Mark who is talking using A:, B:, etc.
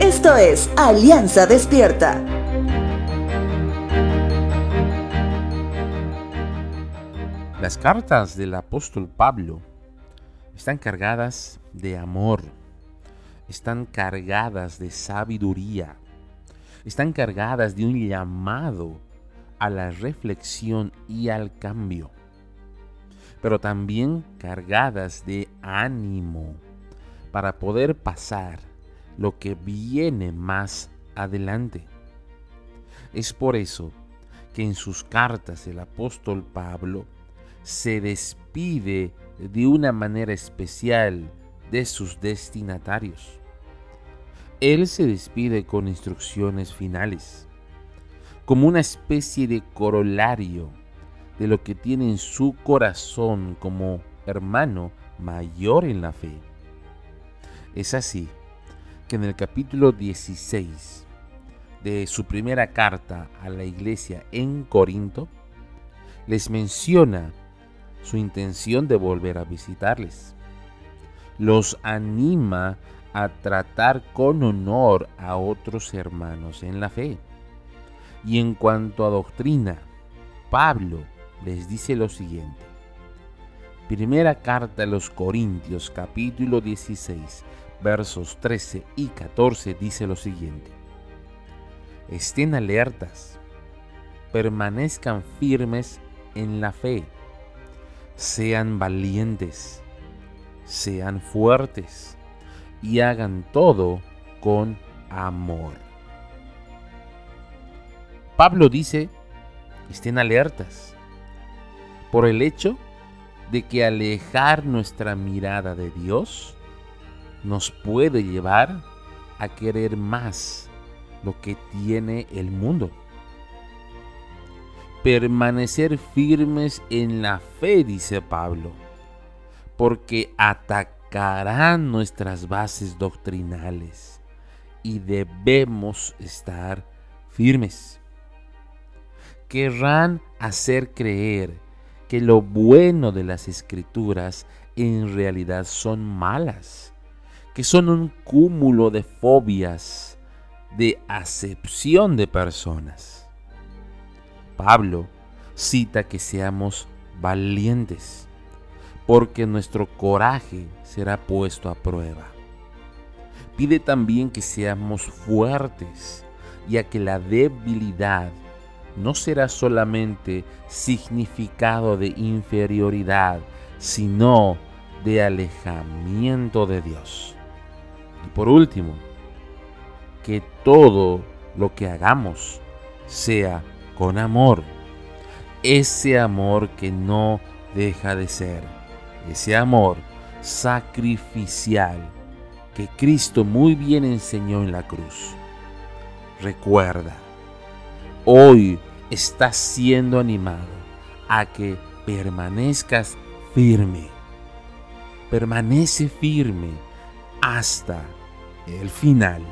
A: Esto es Alianza Despierta.
B: Las cartas del apóstol Pablo están cargadas de amor, están cargadas de sabiduría, están cargadas de un llamado a la reflexión y al cambio, pero también cargadas de ánimo para poder pasar lo que viene más adelante. Es por eso que en sus cartas el apóstol Pablo se despide de una manera especial de sus destinatarios. Él se despide con instrucciones finales, como una especie de corolario de lo que tiene en su corazón como hermano mayor en la fe. Es así que en el capítulo 16 de su primera carta a la iglesia en Corinto, les menciona su intención de volver a visitarles. Los anima a tratar con honor a otros hermanos en la fe. Y en cuanto a doctrina, Pablo les dice lo siguiente. Primera carta a los Corintios capítulo 16 versos 13 y 14 dice lo siguiente. Estén alertas, permanezcan firmes en la fe sean valientes, sean fuertes y hagan todo con amor. Pablo dice, estén alertas por el hecho de que alejar nuestra mirada de Dios nos puede llevar a querer más lo que tiene el mundo permanecer firmes en la fe, dice Pablo, porque atacarán nuestras bases doctrinales y debemos estar firmes. Querrán hacer creer que lo bueno de las escrituras en realidad son malas, que son un cúmulo de fobias, de acepción de personas. Pablo cita que seamos valientes, porque nuestro coraje será puesto a prueba. Pide también que seamos fuertes, ya que la debilidad no será solamente significado de inferioridad, sino de alejamiento de Dios. Y por último, que todo lo que hagamos sea con amor. Ese amor que no deja de ser. Ese amor sacrificial que Cristo muy bien enseñó en la cruz. Recuerda, hoy estás siendo animado a que permanezcas firme. Permanece firme hasta el final.